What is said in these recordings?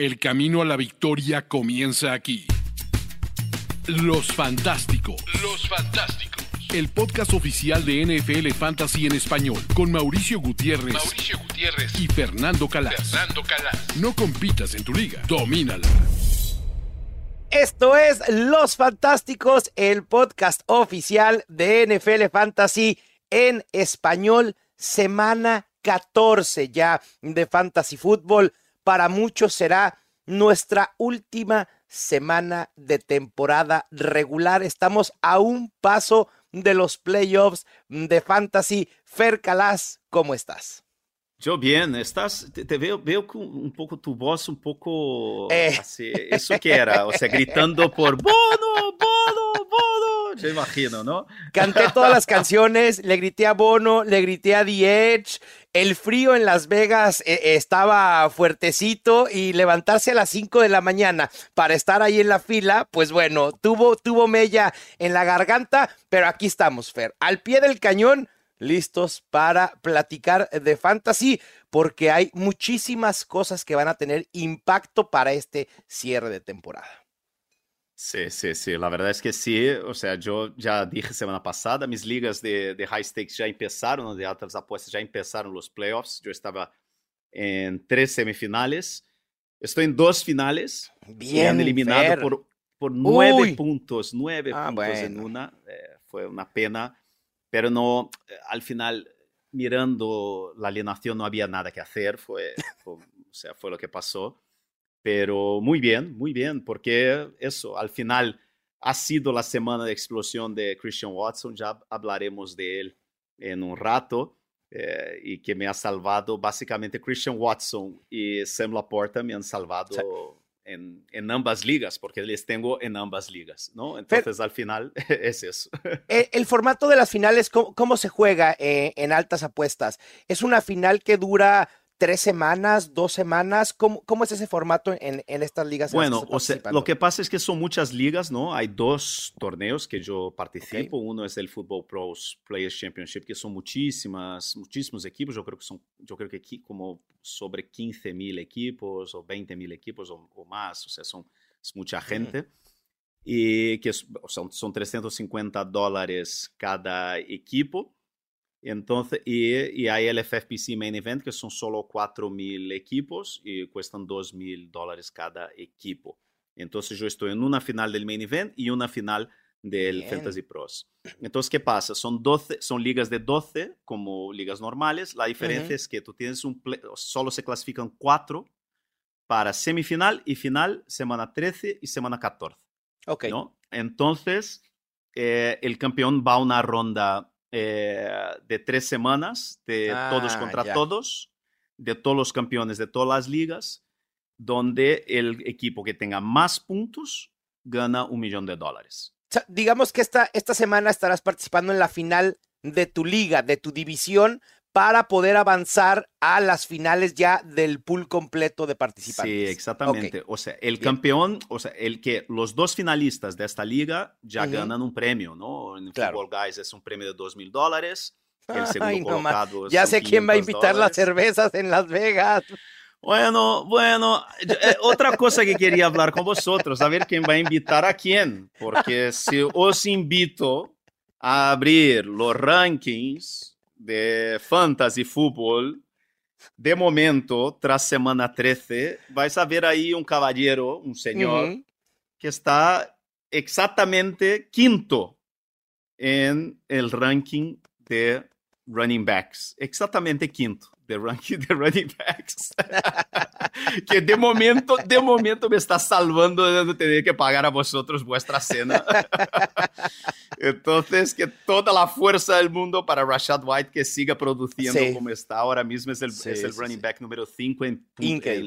El camino a la victoria comienza aquí. Los Fantásticos. Los Fantásticos. El podcast oficial de NFL Fantasy en español con Mauricio Gutiérrez. Mauricio Gutiérrez y Fernando Calas. Fernando Calas. No compitas en tu liga, domínala. Esto es Los Fantásticos, el podcast oficial de NFL Fantasy en español, semana 14 ya de Fantasy Football. Para muchos será nuestra última semana de temporada regular. Estamos a un paso de los playoffs de Fantasy. Fer Calas, ¿cómo estás? Yo bien, estás, te, veo, veo un poco tu voz, un poco eh. así, eso que era, o sea, gritando por Bono, Bono, yo imagino, ¿no? Canté todas las canciones, le grité a Bono, le grité a The Edge, el frío en Las Vegas eh, estaba fuertecito y levantarse a las 5 de la mañana para estar ahí en la fila, pues bueno, tuvo, tuvo mella en la garganta, pero aquí estamos, Fer, al pie del cañón listos para platicar de fantasy, porque hay muchísimas cosas que van a tener impacto para este cierre de temporada. Sí, sí, sí, la verdad es que sí. O sea, yo ya dije semana pasada, mis ligas de, de high stakes ya empezaron, de altas apuestas ya empezaron los playoffs. Yo estaba en tres semifinales. Estoy en dos finales. Bien. Me eliminado por, por nueve puntos, nueve ah, puntos en una. Eh, fue una pena pero no, eh, al final, mirando la alienación, no había nada que hacer, fue, o sea, fue lo que pasó. Pero muy bien, muy bien, porque eso, al final ha sido la semana de explosión de Christian Watson, ya hablaremos de él en un rato, eh, y que me ha salvado, básicamente Christian Watson y Sam Laporta me han salvado en, ambas ligas, porque les tengo en ambas ligas, ¿no? Entonces al final es eso. El, formato de las finales, ¿cómo, se juega eh, en altas apuestas? ¿Es una final que dura tres semanas, dos semanas? ¿Cómo, cómo es ese formato en, en estas ligas? Bueno, o sea, lo que pasa es que son muchas ligas, ¿no? Hay dos torneos que yo participo. Uno es el Football Pros Players Championship, que son muchísimas, muchísimos equipos. Yo creo que son, yo creo que aquí como sobre 15 mil equipos o 20 mil equipos o, más. O sea, son es mucha gente. Y que son, son 350 dólares cada equipo. Entonces, y, y, hay el FFPC Main Event, que son solo 4.000 equipos y cuestan 2.000 dólares cada equipo. Entonces, yo estoy en una final del Main Event y una final del Fantasy Pros. Entonces, ¿qué pasa? Son, 12, son ligas de 12 como ligas normales. La diferencia es que tú tienes un... solo se clasifican 4 para semifinal y final, semana 13 y semana 14. Ok. ¿no? Entonces, eh, el campeón va a una ronda eh, de tres semanas, de todos ah, contra todos, de todos los campeones de todas las ligas, donde el equipo que tenga más puntos gana un millón de dólares. digamos que esta, esta semana estarás participando en la final de tu liga, de tu división, para poder avanzar a las finales ya del pool completo de participantes. Sí, exactamente. O sea, el campeón, o sea, el que los dos finalistas de esta liga ya ganan un premio, ¿no? En Football Guys es un premio de dos mil dólares. El segundo colocado Ya sé quién va a invitar las cervezas en Las Vegas. Bueno, bueno, eh, otra cosa que quería hablar con vosotros, a ver quién va a invitar a quién, porque si os invito a abrir los rankings de fantasy fútbol, de momento, tras semana 13, vais a ver ahí un caballero, un señor, que está exactamente quinto en el ranking de running backs. Exactamente quinto de ranking de running backs. que de momento, de momento me está salvando de tener que pagar a vosotros vuestra cena. Entonces, que toda la fuerza del mundo para Rashad White que siga produciendo como está ahora mismo. Es el, es el running back número 5 en,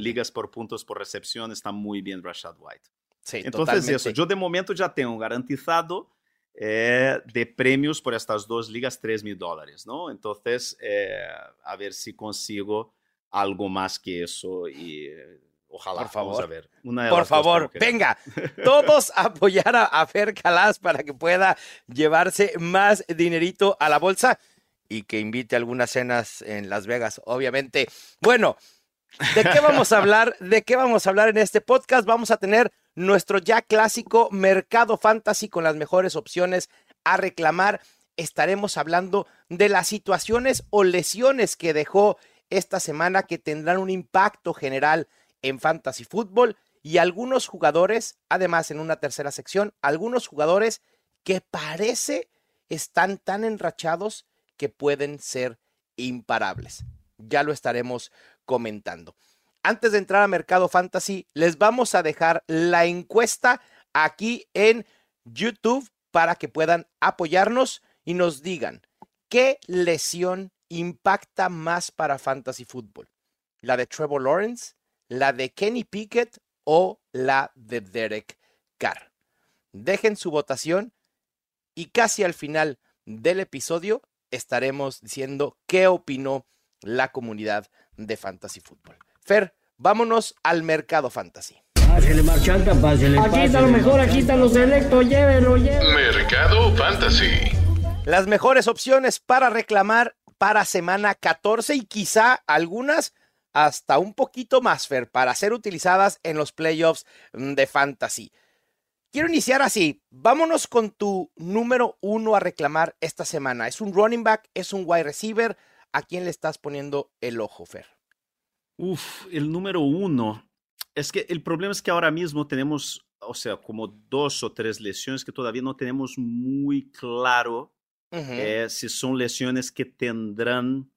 ligas por puntos por recepción. Está muy bien Rashad White. Entonces, eso, yo de momento ya tengo garantizado eh, de premios por estas dos ligas 3 mil dólares, ¿no? Entonces, eh, a ver si consigo algo más que eso y eh, ojalá. Por favor. a ver. por favor, venga, todos apoyar a, a Fer Calas para que pueda llevarse más dinerito a la bolsa y que invite algunas cenas en Las Vegas, obviamente. Bueno, ¿De qué vamos a hablar? ¿De qué vamos a hablar en este podcast? Vamos a tener nuestro ya clásico Mercado Fantasy con las mejores opciones a reclamar. Estaremos hablando de las situaciones o lesiones que dejó esta semana que tendrán un impacto general en Fantasy Football y algunos jugadores, además en una tercera sección, algunos jugadores que parece están tan enrachados que pueden ser imparables. Ya lo estaremos comentando. Antes de entrar a Mercado Fantasy, les vamos a dejar la encuesta aquí en YouTube para que puedan apoyarnos y nos digan qué lesión impacta más para Fantasy Football. ¿La de Trevor Lawrence, la de Kenny Pickett o la de Derek Carr? Dejen su votación y casi al final del episodio estaremos diciendo qué opinó la comunidad de Fantasy Football. Fer, vámonos al mercado fantasy. Aquí está lo mejor, aquí están los selectos, llévelo, llévelo. Mercado Fantasy. Las mejores opciones para reclamar para semana 14 y quizá algunas hasta un poquito más, Fer, para ser utilizadas en los playoffs de fantasy. Quiero iniciar así. Vámonos con tu número uno a reclamar esta semana. ¿Es un running back? ¿Es un wide receiver? ¿A quién le estás poniendo el ojo, Fer? Uf, el número uno. Es que el problema es que ahora mismo tenemos, o sea, como dos o tres lesiones que todavía no tenemos muy claro eh, si son lesiones que tendrán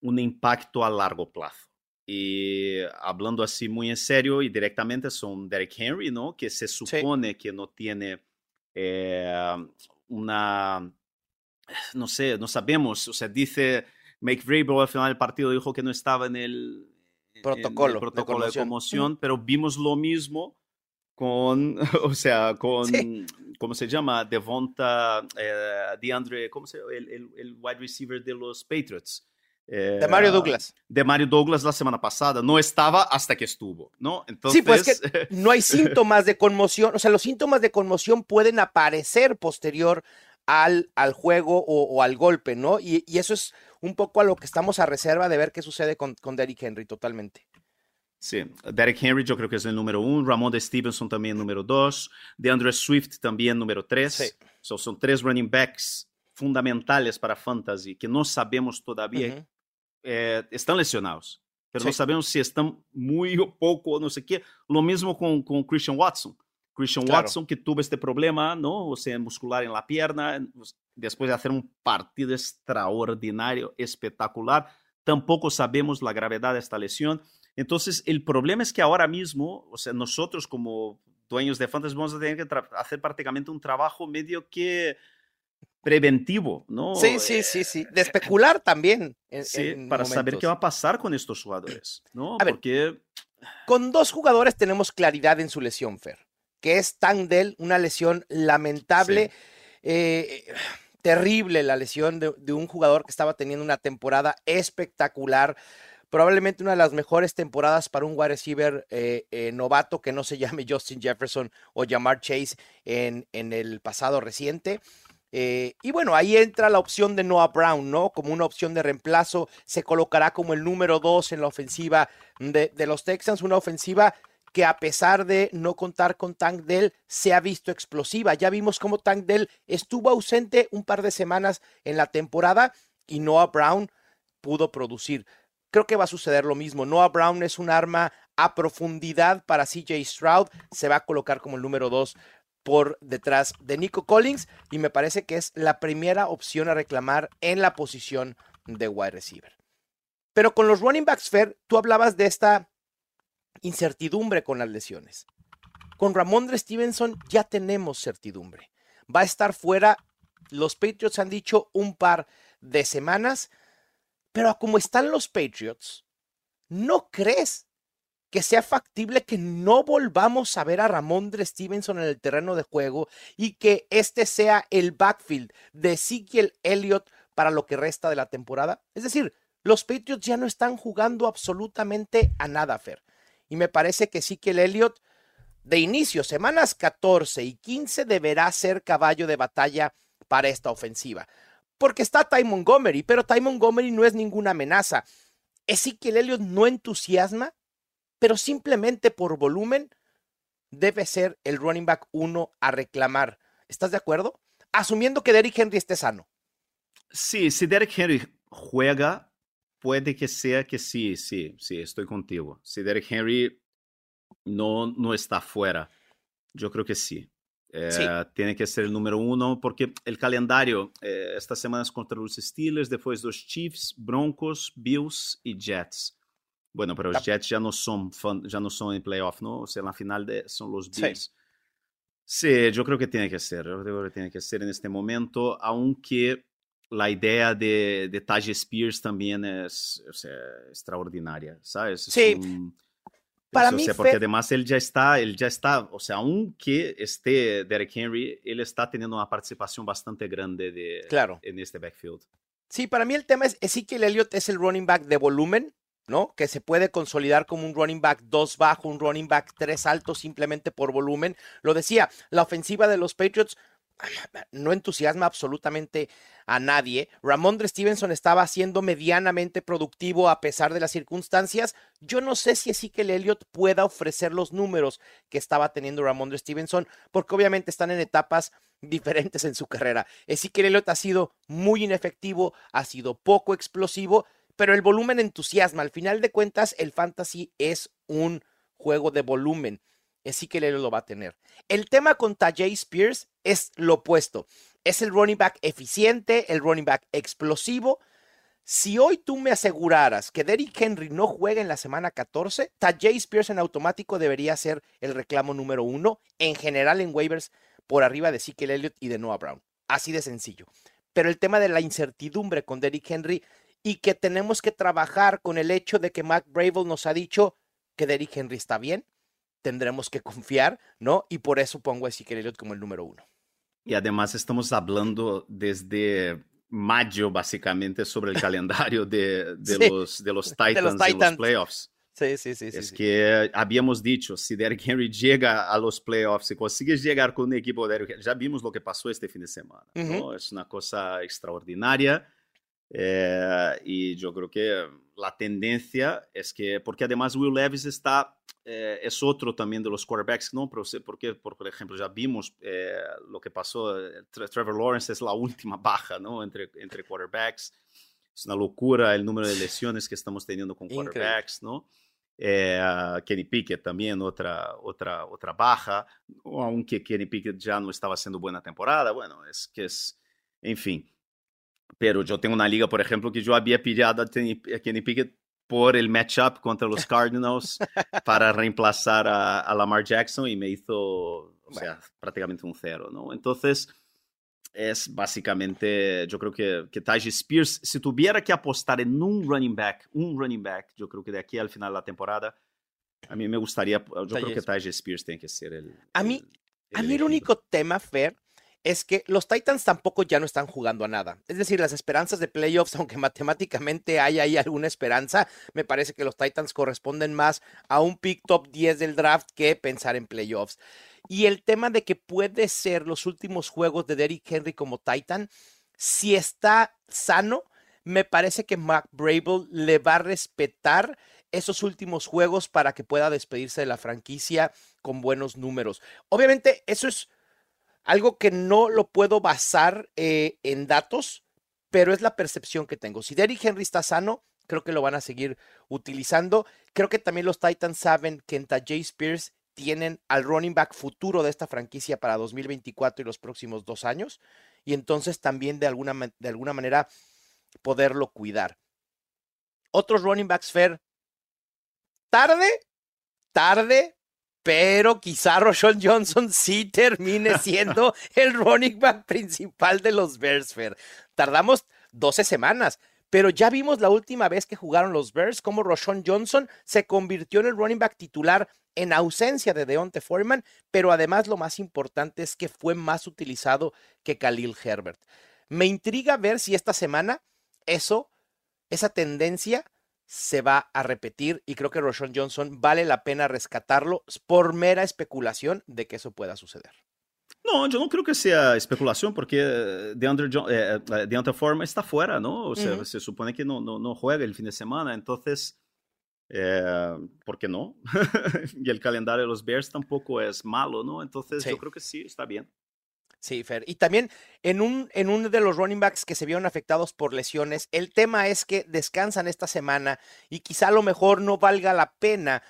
un impacto a largo plazo. Y hablando así muy en serio y directamente son Derek Henry, ¿no? Que se supone sí. que no tiene eh, una, no sé, no sabemos, o sea, dice Make Vrabel al final del partido dijo que no estaba en el protocolo, en el protocolo de, conmoción. de conmoción, pero vimos lo mismo con, o sea, con, sí. ¿cómo se llama? Devonta, eh, DeAndre, ¿cómo se llama? El, el, el, wide receiver de los Patriots. Eh, de Mario Douglas. De Mario Douglas la semana pasada. No estaba hasta que estuvo, ¿no? Entonces... Sí, pues que no hay síntomas de conmoción. O sea, los síntomas de conmoción pueden aparecer posterior al, al juego o, o al golpe, ¿no? Y, y, eso es un poco a lo que estamos a reserva de ver qué sucede con, con Derrick Henry totalmente. Sí, Derek Henry yo creo que es el número uno, Ramón de Stevenson también número dos, DeAndre Swift también número tres. Sí. So, son tres running backs fundamentales para fantasy que no sabemos todavía, uh -huh. eh, están lesionados, pero sí. no sabemos si están muy o poco, no sé qué. Lo mismo con, con Christian Watson. Christian claro. Watson que tuvo este problema, ¿no? O sea, muscular en la pierna, después de hacer un partido extraordinario, espectacular, tampoco sabemos la gravedad de esta lesión. Entonces, el problema es que ahora mismo, o sea, nosotros como dueños de fantasy vamos a tener que hacer prácticamente un trabajo medio que preventivo, ¿no? Sí, sí, sí, sí. De especular también. En, sí, en para momentos. saber qué va a pasar con estos jugadores, ¿no? A Porque... Ver, con dos jugadores tenemos claridad en su lesión, Fer, que es Tangdell, una lesión lamentable. Sí. Eh, terrible la lesión de, de, un jugador que estaba teniendo una temporada espectacular probablemente una de las mejores temporadas para un wide receiver eh, eh, novato que no se llame Justin Jefferson o Jamar Chase en, en el pasado reciente. Eh, y bueno, ahí entra la opción de Noah Brown, ¿no? Como una opción de reemplazo, se colocará como el número dos en la ofensiva de, de los Texans, una ofensiva que a pesar de no contar con Tank Dell, se ha visto explosiva. Ya vimos cómo Tank Dell estuvo ausente un par de semanas en la temporada y Noah Brown pudo producir. Creo que va a suceder lo mismo. Noah Brown es un arma a profundidad para CJ Stroud. Se va a colocar como el número dos por detrás de Nico Collins y me parece que es la primera opción a reclamar en la posición de wide receiver. Pero con los running backs, Fair, tú hablabas de esta incertidumbre con las lesiones. Con Ramondre Stevenson ya tenemos certidumbre. Va a estar fuera, los Patriots han dicho un par de semanas, pero como están los Patriots, ¿no crees que sea factible que no volvamos a ver a Ramondre Stevenson en el terreno de juego y que este sea el backfield de Ezekiel Elliott para lo que resta de la temporada? Es decir, los Patriots ya no están jugando absolutamente a nada, Fer. Y me parece que Ezekiel Elliott, de inicio, semanas 14 y 15, deberá ser caballo de batalla para esta ofensiva porque está Ty Montgomery, pero Ty Montgomery no es ninguna amenaza. Ezekiel Elliott no entusiasma, pero simplemente por volumen debe ser el running back uno a reclamar. ¿Estás de acuerdo? Asumiendo que Derrick Henry esté sano. Sí, si Derrick Henry juega, puede que sea que sí, sí, sí, estoy contigo. Si Derrick Henry no, no está fuera, yo creo que sí. Eh, tiene que ser el número uno porque el calendario, eh, estas semanas contra los Steelers, después los Chiefs, Broncos, Bills y Jets. Bueno, pero los Jets ya no son ya no son en playoff, ¿no? O sea, en la final de, son los Bills. Sí. yo creo que tiene que ser, yo creo que tiene que ser en este momento, aunque la idea de, de Taj Spears también es o sea, extraordinaria, ¿sabes? Sí. Para mí, porque además él ya está, él ya está, o sea, aunque esté Derek Henry, él está teniendo una participación bastante grande de, claro. en este backfield. Sí, para mí el tema es, el Elliott es el running back de volumen, ¿no? Que se puede consolidar como un running back 2 bajo, un running back 3 alto simplemente por volumen. Lo decía, la ofensiva de los Patriots no entusiasma absolutamente a nadie. Ramondre Stevenson estaba siendo medianamente productivo a pesar de las circunstancias. Yo no sé si Ezekiel Elliott pueda ofrecer los números que estaba teniendo Ramondre Stevenson, porque obviamente están en etapas diferentes en su carrera. Ezekiel Elliott ha sido muy inefectivo, ha sido poco explosivo, pero el volumen entusiasma. Al final de cuentas, el fantasy es un juego de volumen. Ezekiel Elliott lo va a tener. El tema con Tajay Spears es lo opuesto. Es el running back eficiente, el running back explosivo. Si hoy tú me aseguraras que Derrick Henry no juega en la semana 14, Tajay Spears en automático debería ser el reclamo número uno en general en waivers por arriba de Ezekiel Elliott y de Noah Brown. Así de sencillo. Pero el tema de la incertidumbre con Derrick Henry y que tenemos que trabajar con el hecho de que Mac Bravel nos ha dicho que Derrick Henry está bien, tendremos que confiar, ¿no? Y por eso pongo a Ezekiel Elliott como el número uno. Y además estamos hablando desde mayo, básicamente, sobre el calendario de, de, los, de los Titans, de los en los playoffs. Sí, sí, sí. Es sí, que habíamos dicho, si Derrick Henry llega a los playoffs, si consigue llegar con un equipo de Derrick ya vimos lo que pasó este fin de semana, ¿no? Es una cosa extraordinaria. Eh, y yo creo que la tendencia es que, porque además Will Levis está, eh, es otro también de los quarterbacks, ¿no? Porque, por, ejemplo, ya vimos eh, lo que pasó, Trevor Lawrence es la última baja, ¿no? Entre, entre quarterbacks. Es una locura el número de lesiones que estamos teniendo con quarterbacks, ¿no? Kenny Pickett también, otra, otra, otra baja, aunque Kenny Pickett ya no estaba haciendo buena temporada, bueno, es que es, en fin. Pero yo tengo una liga, por ejemplo, que yo había pillado a Kenny Pickett por el matchup contra los Cardinals para reemplazar a, Lamar Jackson y me hizo, o sea, prácticamente un cero, ¿no? Entonces, es básicamente, yo creo que, que Taj Spears, si tuviera que apostar en un running back, un running back, yo creo que de aquí al final de la temporada, a mí me gustaría, yo creo que Taj Spears tiene que ser el... A mí, a mí el único tema, Fer, es que los Titans tampoco ya no están jugando a nada. Es decir, las esperanzas de playoffs, aunque matemáticamente hay ahí alguna esperanza, me parece que los Titans corresponden más a un pick top 10 del draft que pensar en playoffs. Y el tema de que puede ser los últimos juegos de Derrick Henry como Titan, si está sano, me parece que Mac Brable le va a respetar esos últimos juegos para que pueda despedirse de la franquicia con buenos números. Obviamente, eso es algo que no lo puedo basar eh, en datos, pero es la percepción que tengo. Si Derrick Henry está sano, creo que lo van a seguir utilizando. Creo que también los Titans saben que en Tajay Spears tienen al running back futuro de esta franquicia para 2024 y los próximos dos años. Y entonces también de alguna, de alguna manera poderlo cuidar. Otros running backs, Fer. Tarde, tarde, pero quizá Roshon Johnson sí termine siendo el running back principal de los Bears, Fer. Tardamos 12 semanas, pero ya vimos la última vez que jugaron los Bears cómo Roshon Johnson se convirtió en el running back titular en ausencia de Deontay Foreman, pero además lo más importante es que fue más utilizado que Khalil Herbert. Me intriga ver si esta semana eso, esa tendencia se va a repetir y creo que Roshon Johnson vale la pena rescatarlo por mera especulación de que eso pueda suceder. No, yo no creo que sea especulación porque DeAndre, eh, eh Forma está fuera, ¿no? O sea, se supone que no, no, no, juega el fin de semana, entonces, eh, ¿por qué no? y el calendario de los Bears tampoco es malo, ¿no? Entonces, yo creo que sí, está bien. Sí, Fer. Y también en un, en uno de los running backs que se vieron afectados por lesiones, el tema es que descansan esta semana y quizá a lo mejor no valga la pena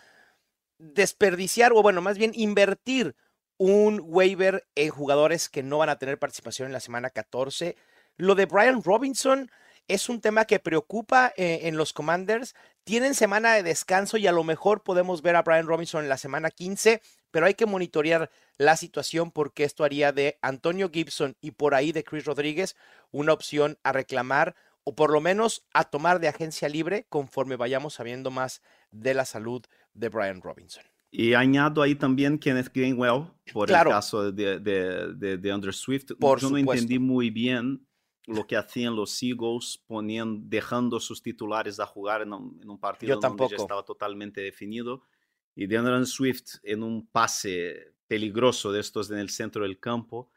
desperdiciar o bueno, más bien invertir un waiver en jugadores que no van a tener participación en la semana 14. Lo de Brian Robinson es un tema que preocupa eh, en los Commanders. Tienen semana de descanso y a lo mejor podemos ver a Brian Robinson en la semana 15, pero hay que monitorear la situación porque esto haría de Antonio Gibson y por ahí de Chris Rodríguez una opción a reclamar o por lo menos a tomar de agencia libre conforme vayamos sabiendo más de la salud de Brian Robinson. Y añado ahí también Kenneth Gainwell por el caso de, de, de, Andrew Swift. Por Yo no entendí muy bien lo que hacían los Eagles poniendo, dejando sus titulares a jugar en un, partido donde ya estaba totalmente definido. Y de Andrew Swift en un pase peligroso de estos en el centro del campo.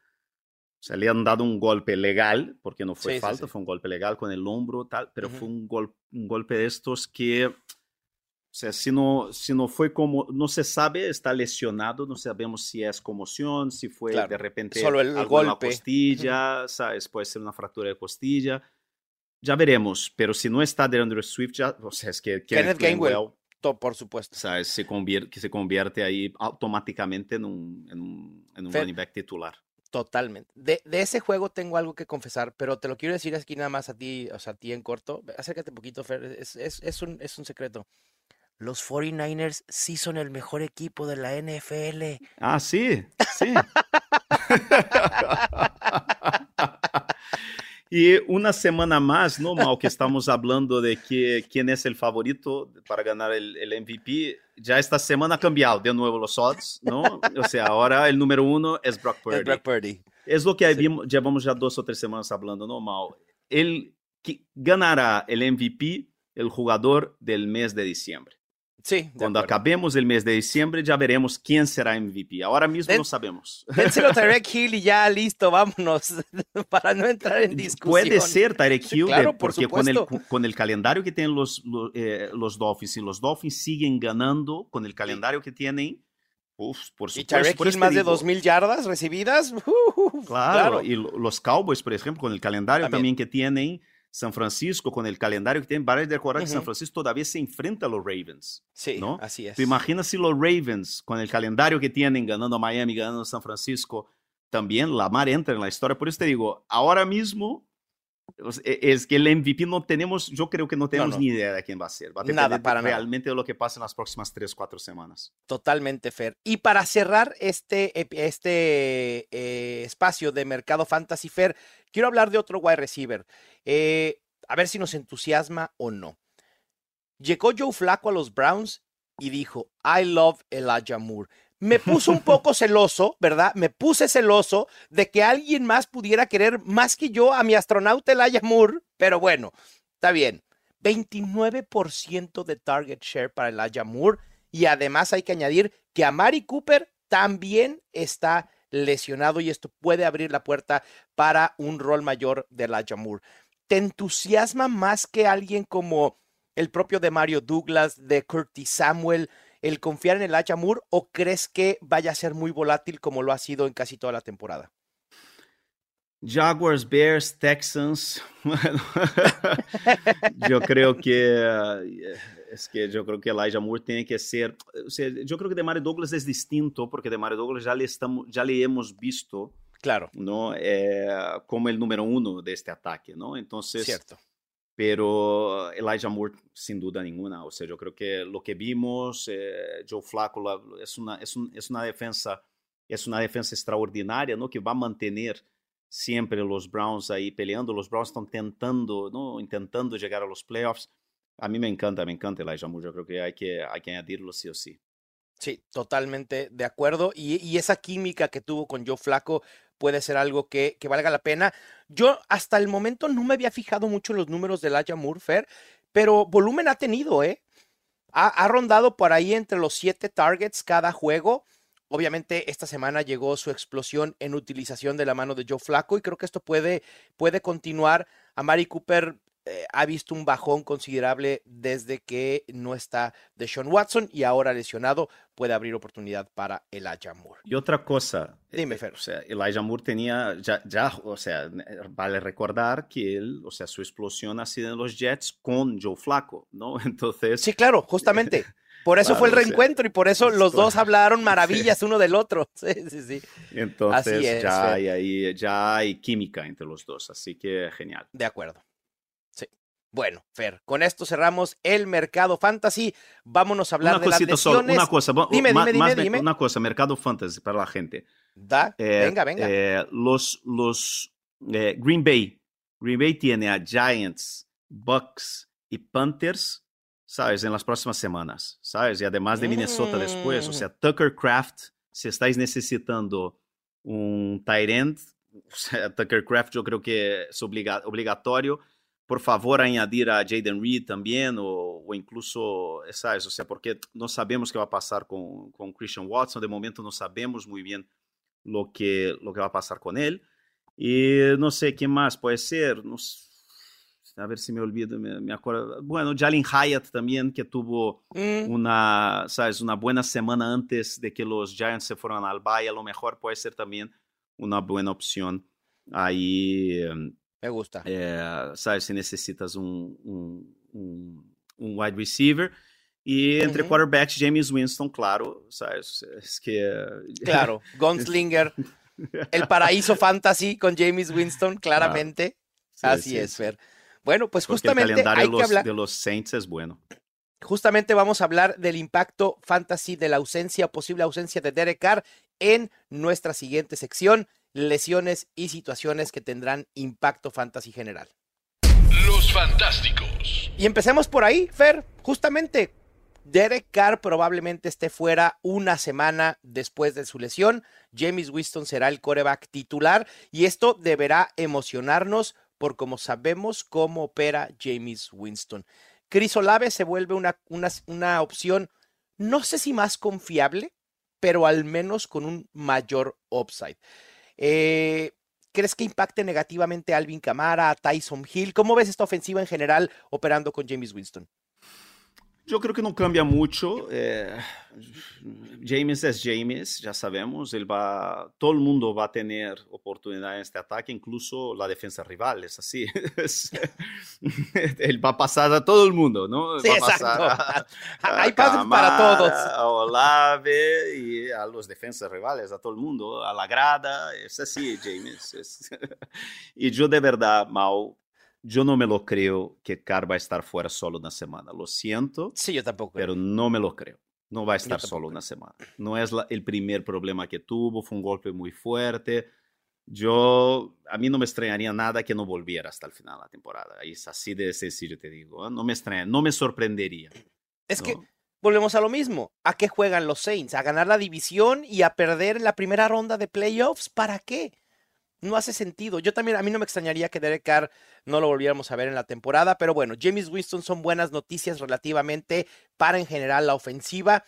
se le han dado un golpe legal, porque no fue falta, fue un golpe legal con el hombro, tal, pero fue un, gol, un golpe de estos que o sea, si no, si no fue como, no se sabe, está lesionado, no sabemos si es conmoción, si fue de repente Solo el golpe. costilla, ¿sabes? Puede ser una fractura de costilla. Ya veremos, pero si no está de Andrew Swift, ya, o sea, es que Kenneth, Gainwell, por supuesto. ¿sabes? Se convierte, que se convierte ahí automáticamente en un, en un, en un running back titular. Totalmente. De, de, ese juego tengo algo que confesar, pero te lo quiero decir aquí nada más a ti, o sea, a ti en corto. Acércate un poquito, Fer, es, es, es, un, es un secreto los 49ers sí son el mejor equipo de la NFL. Ah, sí, sí. y una semana más, ¿no, Mal? Que estamos hablando de que, quién es el favorito para ganar el, el, MVP. Ya esta semana ha cambiado de nuevo los odds, ¿no? O sea, ahora el número uno es Brock Purdy. Es Brock Purdy. Es lo que sí. llevamos ya dos o tres semanas hablando, ¿no, Mal? Él que ganará el MVP, el jugador del mes de diciembre. Sí, Cuando acabemos el mes de diciembre ya veremos quién será MVP. Ahora mismo no sabemos. Dénselo a Tyreek Hill y ya listo, vámonos, para no entrar en discusión. Puede ser Tyreek Hill, porque con el, con el calendario que tienen los, los, eh, los Dolphins, y los Dolphins siguen ganando con el calendario que tienen, Uf, por supuesto. Y Tyreek Hill más de 2.000 yardas recibidas. claro, claro, y los Cowboys, por ejemplo, con el calendario también, también que tienen, San Francisco, con el calendario que tiene, vale recordar uh -huh. que San Francisco todavía se enfrenta a los Ravens. Sí, ¿no? así es. ¿Te imaginas si los Ravens, con el calendario que tienen, ganando a Miami, ganando a San Francisco, también la mar entra en la historia? Por eso te digo, ahora mismo es que el MVP no tenemos, yo creo que no tenemos no, no. ni idea de quién va a ser. Va a nada para realmente nada. de lo que pasa en las próximas 3, 4 semanas. Totalmente, Fer. Y para cerrar este, este eh, espacio de Mercado Fantasy Fer, quiero hablar de otro wide receiver. Eh, a ver si nos entusiasma o no. Llegó Joe Flaco a los Browns y dijo, I love Elijah Moore me puso un poco celoso, ¿verdad? Me puse celoso de que alguien más pudiera querer más que yo a mi astronauta Elijah Moore, pero bueno, está bien. 29% de target share para Elijah Moore y además hay que añadir que a Mari Cooper también está lesionado y esto puede abrir la puerta para un rol mayor de Elijah Moore. ¿Te entusiasma más que alguien como el propio de Mario Douglas, de Curtis Samuel, el confiar en el Moore o crees que vaya a ser muy volátil como lo ha sido en casi toda la temporada? Jaguars, Bears, Texans. Yo creo que uh, es que yo creo que Elijah Moore tiene que ser, yo creo que de Mario Douglas es distinto porque de Mario Douglas ya le estamos, ya le hemos visto, claro, no, eh, como el número uno de este ataque, no, entonces, cierto pero Elijah Moore sin duda ninguna. O sea, yo creo que lo que vimos, eh, Joe Flacco la, es, una, es, un, es, una defensa, es una defensa extraordinaria, ¿no? Que va a mantener siempre los Browns ahí peleando. Los Browns están tentando, ¿no? Intentando llegar a los playoffs. A mí me encanta, me encanta Elijah Moore. Yo creo que hay que, hay que añadirlo sí o sí. Sí, totalmente de acuerdo. Y, y esa química que tuvo con Joe Flacco puede ser algo que, que, valga la pena. Yo hasta el momento no me había fijado mucho en los números de Laia Murfer, pero volumen ha tenido, ¿eh? Ha, ha, rondado por ahí entre los siete targets cada juego, obviamente esta semana llegó su explosión en utilización de la mano de Joe Flaco y creo que esto puede, puede continuar. A Mari Cooper eh, ha visto un bajón considerable desde que no está de Sean Watson y ahora lesionado puede abrir oportunidad para Elijah Moore. Y otra cosa. Dime, eh, Fer. O sea, Elijah Moore tenía, ya, ya, o sea, vale recordar que él, o sea, su explosión ha sido en los Jets con Joe Flaco, ¿no? Entonces. Sí, claro, justamente. Por eso Claro, fue el o sea, reencuentro y por eso los dos hablaron maravillas uno del otro. Sí, sí, sí. Entonces Así es, ya, hay, ya hay química entre los dos, así que genial. De acuerdo. Bueno, Fer, con esto cerramos el mercado fantasy. Vámonos a hablar Una de las cosita solo, lesiones. una cosa, Dime, dime, dime, dime. una cosa, mercado fantasy para la gente. Da, Eh, venga, venga. eh, los los eh, Green Bay. Green Bay tiene a Giants, Bucks y Panthers, ¿sabes? En las próximas semanas, ¿sabes? Y además de Minnesota después. O Mm. sea, Tucker Craft, si estáis necesitando un tight end, o sea, Tucker Craft yo creo que es obliga- obligatorio. Por favor, añadir a Jaden Reed también, o, o incluso, ¿sabes? O sea, porque no sabemos qué va a pasar con, con Christian Watson. De momento no sabemos muy bien lo que, lo que va a pasar con él. Y no sé quién más puede ser. No s- a ver si me olvido, me, me acuerdo. Bueno, Jalen Hyatt también, que tuvo Mm, una, ¿sabes? una buena semana antes de que los Giants se fueran al bye. A lo mejor puede ser también una buena opción ahí. Me gusta. eh, ¿sabes? Si necesitas un, un, un- un wide receiver. Y entre Ujú. quarterbacks, James Winston, claro, ¿sabes? Es que... Claro, Gunslinger, el paraíso fantasy con James Winston, claramente. Sí, Así sí, es. Fer. Bueno, pues Porque justamente el calendario hay que hablar. de los Saints es bueno. Justamente vamos a hablar del impacto fantasy de la ausencia, posible ausencia de Derek Carr en nuestra siguiente sección, lesiones y situaciones que tendrán impacto fantasy general. Los Fantásticos. Y empecemos por ahí, Fer, justamente. Derek Carr probablemente esté fuera una semana después de su lesión. James Winston será el coreback titular y esto deberá emocionarnos por como sabemos cómo opera James Winston. Chris Olave se vuelve una, una, una opción, no sé si más confiable, pero al menos con un mayor upside. Eh, ¿Crees que impacte negativamente a Alvin Kamara, a Tyson Hill? ¿Cómo ves esta ofensiva en general operando con James Winston? Yo creo que no cambia mucho. eh, James es James, ya sabemos. Él va, todo el mundo va a tener oportunidad en este ataque, incluso la defensa rival. Es así. Es- él va a pasar a todo el mundo, ¿no? Sí, a exacto. pasar a- Hay a pases para todos. A Olave y a los defensas rivales, a todo el mundo, a la grada. Es así, James. es- y yo de verdad, Mau, yo no me lo creo que Carr va a estar fuera solo una semana. Lo siento, Sí, yo tampoco. creo. pero no me lo creo. No va a estar solo una semana. No es la- el primer problema que tuvo, fue un golpe muy fuerte. Yo, a mí no me extrañaría nada que no volviera hasta el final de la temporada. Es así de sencillo, te digo. ¿eh? No me extraña, no me sorprendería. es que volvemos a lo mismo. ¿A qué juegan los Saints? ¿A ganar la división y a perder la primera ronda de playoffs? ¿Para qué? No hace sentido. Yo también, a mí no me extrañaría que Derek Carr no lo volviéramos a ver en la temporada, pero bueno, James Winston son buenas noticias relativamente para en general la ofensiva.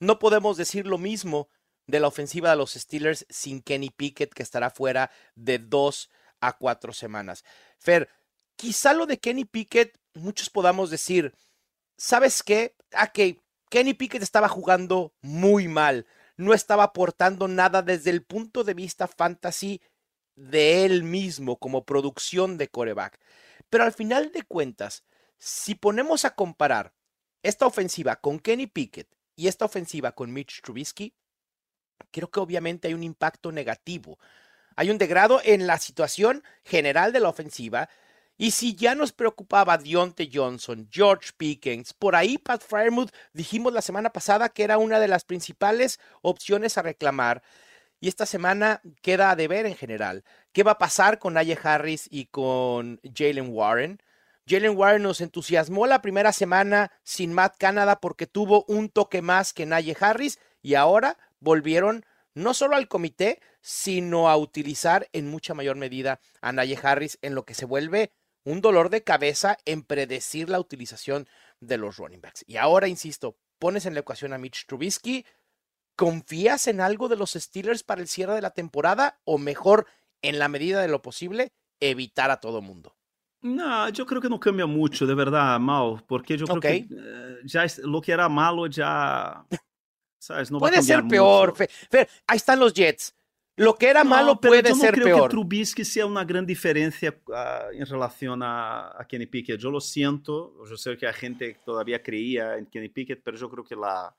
No podemos decir lo mismo de la ofensiva de los Steelers sin Kenny Pickett, que estará fuera de dos a cuatro semanas. Fer, quizá lo de Kenny Pickett, muchos podamos decir, ¿sabes qué? A que Kenny Pickett estaba jugando muy mal, no estaba aportando nada desde el punto de vista fantasy de él mismo como producción de coreback. Pero al final de cuentas, si ponemos a comparar esta ofensiva con Kenny Pickett y esta ofensiva con Mitch Trubisky, creo que obviamente hay un impacto negativo. Hay un degrado en la situación general de la ofensiva. Y si ya nos preocupaba Dionte Johnson, George Pickens, por ahí Pat Fryermuth dijimos la semana pasada que era una de las principales opciones a reclamar. Y esta semana queda a deber en general. ¿Qué va a pasar con Naye Harris y con Jalen Warren? Jalen Warren nos entusiasmó la primera semana sin Matt Canada porque tuvo un toque más que Naye Harris y ahora volvieron no solo al comité, sino a utilizar en mucha mayor medida a Naye Harris en lo que se vuelve un dolor de cabeza en predecir la utilización de los running backs. Y ahora, insisto, pones en la ecuación a Mitch Trubisky, ¿confías en algo de los Steelers para el cierre de la temporada o mejor, en la medida de lo posible, evitar a todo mundo? No, yo creo que no cambia mucho, de verdad, Mal, porque yo creo que uh, ya es, lo que era malo ya, ¿sabes? No puede va a ser peor. Mucho. Fer, ahí están los Jets. Lo que era no, malo puede ser creo peor. que Trubisky sea una gran diferencia uh, en relación a, a, Kenny Pickett. Yo lo siento, yo sé que hay gente todavía creía en Kenny Pickett, pero yo creo que la...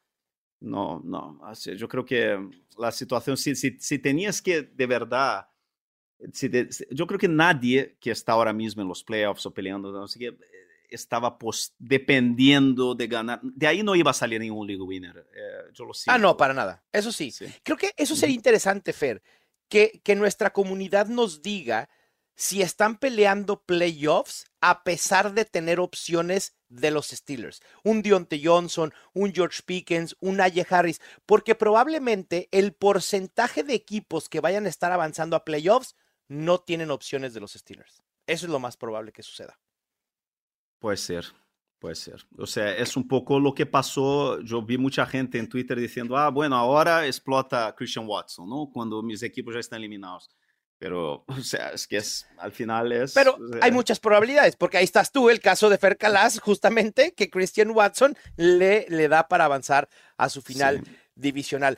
No, no, así, yo creo que la situación, si, si, si tenías que de verdad si de, yo creo que nadie que está ahora mismo en los playoffs o peleando, no sé qué, estaba post, dependiendo de ganar. De ahí no iba a salir ningún league winner. Eh, yo lo siento. Ah, no, para nada. Eso sí. sí. Creo que eso sería interesante, Fer, que, que nuestra comunidad nos diga si están peleando playoffs a pesar de tener opciones de los Steelers. Un Dionte Johnson, un George Pickens, un Najee Harris, porque probablemente el porcentaje de equipos que vayan a estar avanzando a playoffs no tienen opciones de los Steelers. Eso es lo más probable que suceda. Puede ser, puede ser. O sea, es un poco lo que pasó. Yo vi mucha gente en Twitter diciendo, ah, bueno, ahora explota Christian Watson, ¿no? Cuando mis equipos ya están eliminados. Pero, o sea, es que es, al final es... Pero o sea, hay muchas probabilidades, porque ahí estás tú, el caso de Fer Calas, justamente, que Christian Watson le, le da para avanzar a su final sí. divisional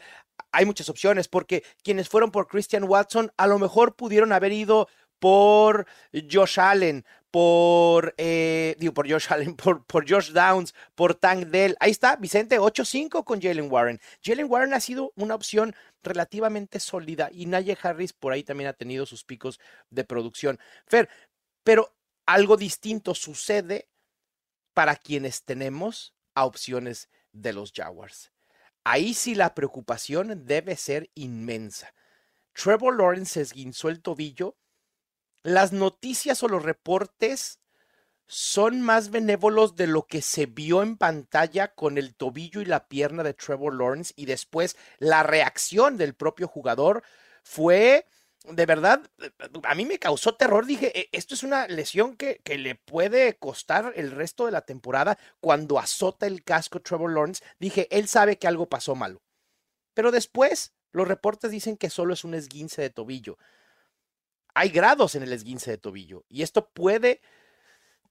hay muchas opciones porque quienes fueron por Christian Watson a lo mejor pudieron haber ido por Josh Allen, por, eh, digo, por Josh Allen, por, por Josh Downs, por Tank Dell. Ahí está, Vicente, 8-5 con Jalen Warren. Jalen Warren ha sido una opción relativamente sólida y Najee Harris por ahí también ha tenido sus picos de producción. Fer, pero algo distinto sucede para quienes tenemos a opciones de los Jaguars. Ahí sí la preocupación debe ser inmensa. Trevor Lawrence esguinzó el tobillo. Las noticias o los reportes son más benévolos de lo que se vio en pantalla con el tobillo y la pierna de Trevor Lawrence y después la reacción del propio jugador fue de verdad, a mí me causó terror. Dije, "E, esto es una lesión que, que, le puede costar el resto de la temporada cuando azota el casco Trevor Lawrence. Dije, él sabe que algo pasó malo. Pero después, los reportes dicen que solo es un esguince de tobillo. Hay grados en el esguince de tobillo y esto puede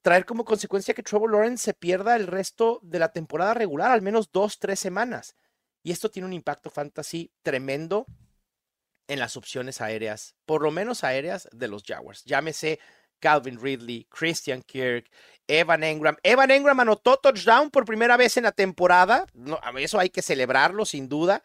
traer como consecuencia que Trevor Lawrence se pierda el resto de la temporada regular, al menos dos, tres semanas. Y esto tiene un impacto fantasy tremendo en las opciones aéreas, por lo menos aéreas de los Jaguars. Llámese Calvin Ridley, Christian Kirk, Evan Engram. Evan Engram anotó touchdown por primera vez en la temporada. No, eso hay que celebrarlo, sin duda.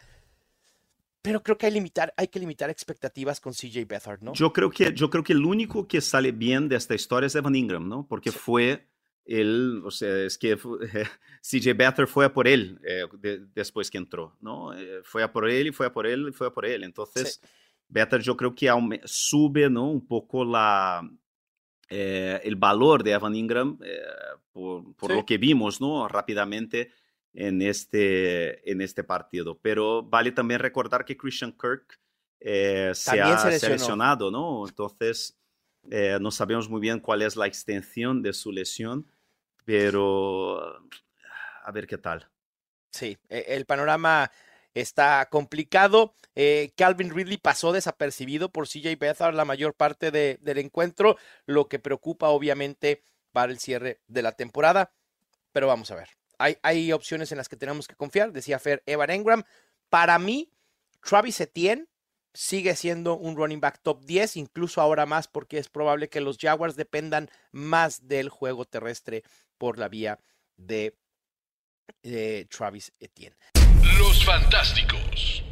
Pero creo que hay, limitar, hay que limitar expectativas con CJ Beathard, ¿no? Yo creo, que, yo creo que el único que sale bien de esta historia es Evan Ingram, ¿no? Porque sí. fue él, o sea, es que eh, CJ Beathard fue a por él eh, de, después que entró, ¿no? Eh, fue a por él y fue a por él y fue a por él. Entonces, sí. Beathard yo creo que sube, ¿no? Un poco la, eh, el valor de Evan Ingram eh, por, por sí. lo que vimos, ¿no? Rápidamente en este, en este partido. Pero vale también recordar que Christian Kirk eh, se ha se seleccionado, ¿no? Entonces, no sabemos muy bien cuál es la extensión de su lesión pero a ver qué tal. Sí, e, el panorama está complicado. Eh, Calvin Ridley pasó desapercibido por CJ Beathard la mayor parte de, del encuentro, lo que preocupa obviamente para el cierre de la temporada. Pero vamos a ver. Hay, opciones en las que tenemos que confiar. Decía Fer Evan Engram. Para mí, Travis Etienne sigue siendo un running back top 10, incluso ahora más porque es probable que los Jaguars dependan más del juego terrestre por la vía de eh, Travis Etienne. Los Fantásticos.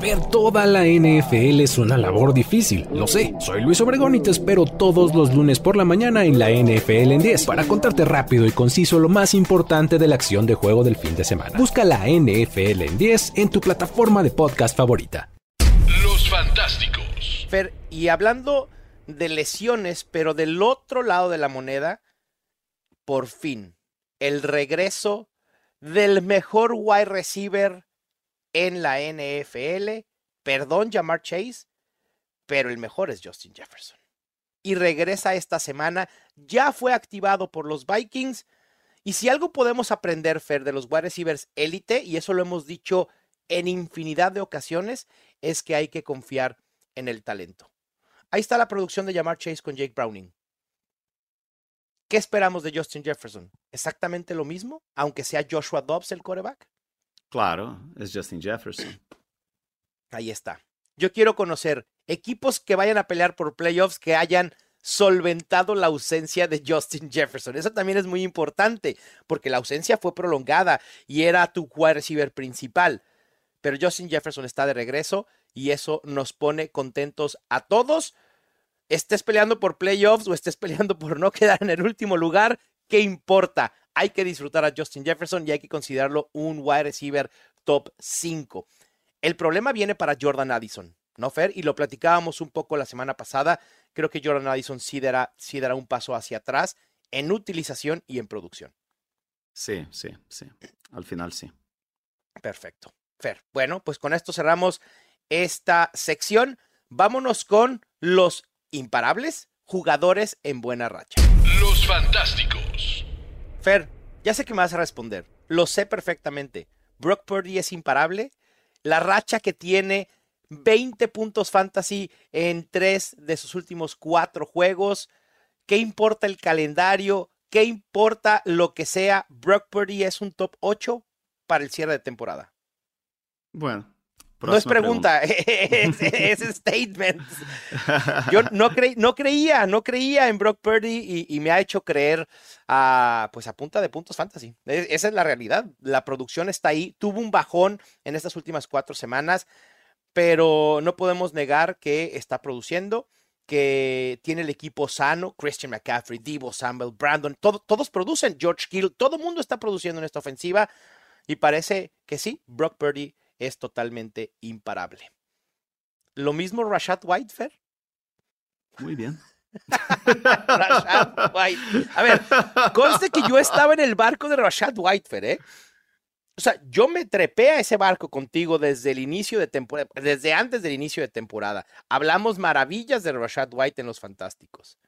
Ver toda la NFL es una labor difícil, lo sé. Soy Luis Obregón y te espero todos los lunes por la mañana en la NFL en 10 para contarte rápido y conciso lo más importante de la acción de juego del fin de semana. Busca la NFL en 10 en tu plataforma de podcast favorita. Los Fantásticos. Fer, y hablando de lesiones, pero del otro lado de la moneda, por fin, el regreso del mejor wide receiver en la NFL. Perdón, Jamar Chase, pero el mejor es Justin Jefferson. Y regresa esta semana. Ya fue activado por los Vikings. Y si algo podemos aprender, Fer, de los wide receivers élite, y eso lo hemos dicho en infinidad de ocasiones es que hay que confiar en el talento. Ahí está la producción de Llamar Chase con Jake Browning. ¿Qué esperamos de Justin Jefferson? ¿Exactamente lo mismo, aunque sea Joshua Dobbs el coreback? Claro, es Justin Jefferson. Ahí está. Yo quiero conocer equipos que vayan a pelear por playoffs que hayan solventado la ausencia de Justin Jefferson. Eso también es muy importante porque la ausencia fue prolongada y era tu wide receiver principal. Pero Justin Jefferson está de regreso y eso nos pone contentos a todos. Estés peleando por playoffs o estés peleando por no quedar en el último lugar, ¿qué importa? Hay que disfrutar a Justin Jefferson y hay que considerarlo un wide receiver top 5. El problema viene para Jordan Addison, ¿no, Fer? Y lo platicábamos un poco la semana pasada. Creo que Jordan Addison sí dará, sí dará un paso hacia atrás en utilización y en producción. Sí, sí, sí. Al final sí. Perfecto. Fer. Bueno, pues con esto cerramos esta sección. Vámonos con los imparables jugadores en buena racha. Fantásticos. Fer, ya sé que me vas a responder. Lo sé perfectamente. Brock Purdy es imparable la racha que tiene 20 puntos fantasy en tres de sus últimos cuatro juegos. ¿Qué importa el calendario? ¿Qué importa lo que sea? Brock Purdy es un top 8 para el cierre de temporada. Bueno. No es pregunta, es, statement. Yo no, no, creía, no creía en Brock Purdy y, me ha hecho creer a, pues a punta de puntos fantasy. E, esa es la realidad. La producción está ahí. Tuvo un bajón en estas últimas cuatro semanas, pero no podemos negar que está produciendo, que tiene el equipo sano. Christian McCaffrey, Divo Samuel, Brandon, todos producen. George Kittle, todo el mundo está produciendo en esta ofensiva y parece que sí, Brock Purdy es totalmente imparable. Lo mismo Rashad Whitefer. Muy bien. Rashad White. A ver, conste que yo estaba en el barco de Rashad Whitefer, ¿eh? O sea, yo me trepé a ese barco contigo desde el inicio de temporada, desde antes del inicio de temporada. Hablamos maravillas de Rashad White en Los Fantásticos.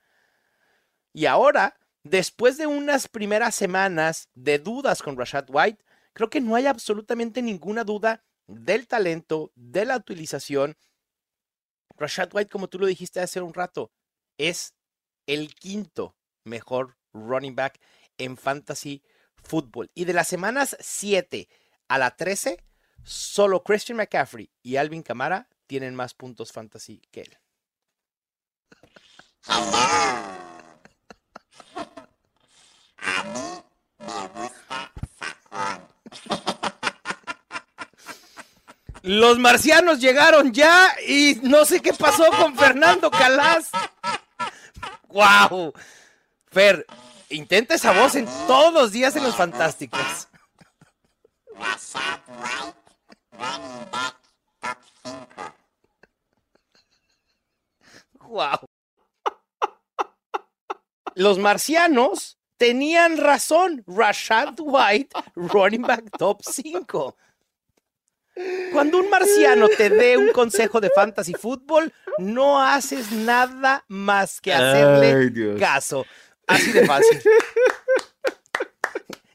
Y ahora, después de unas primeras semanas de dudas con Rashad White, creo que no hay absolutamente ninguna duda del talento, de la utilización. Rashad White, como tú lo dijiste hace un rato, es el quinto mejor running back en fantasy fútbol. Y de las semanas 7 a la 13, solo Christian McCaffrey y Alvin Kamara tienen más puntos fantasy que él. Los marcianos llegaron ya y no sé qué pasó con Fernando Calas. ¡Wow! Fer, intenta esa voz en todos los días en los Fantásticos. ¡Wow! Los marcianos tenían razón. Rashad White, running back top 5. Cuando un marciano te dé un consejo de fantasy fútbol, no haces nada más que hacerle caso. Así de fácil.